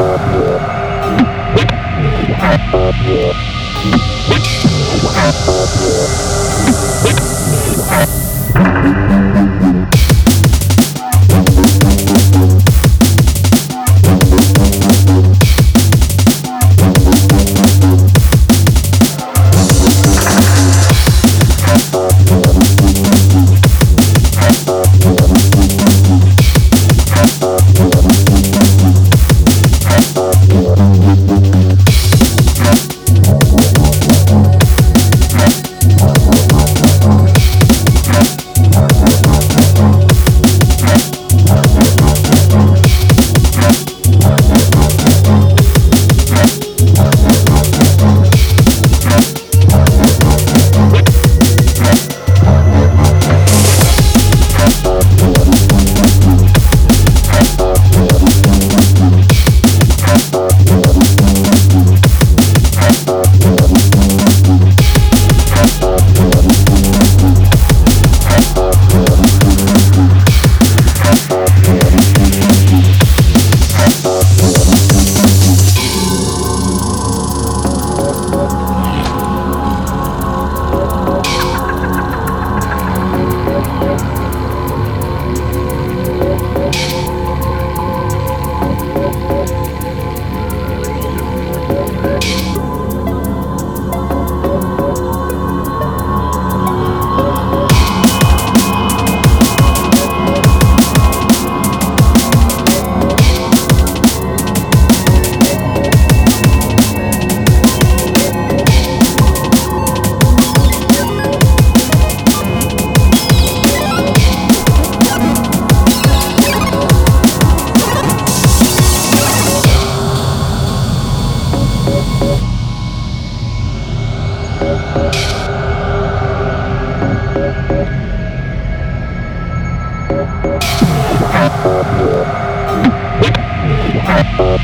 Yeah.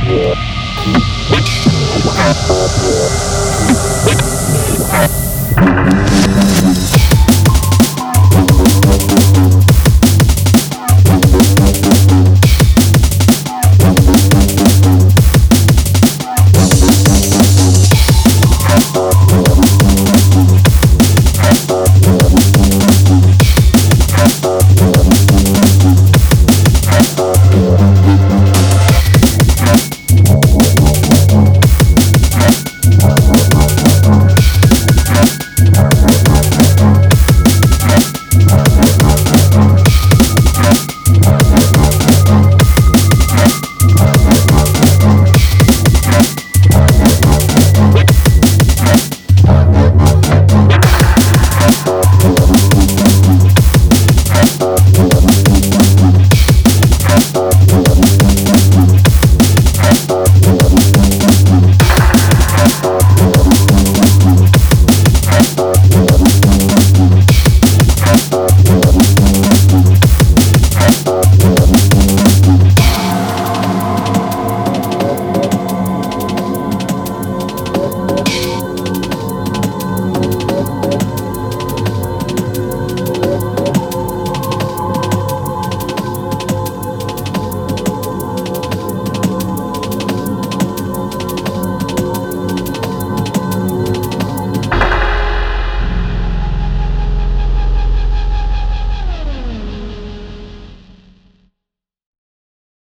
Yeah.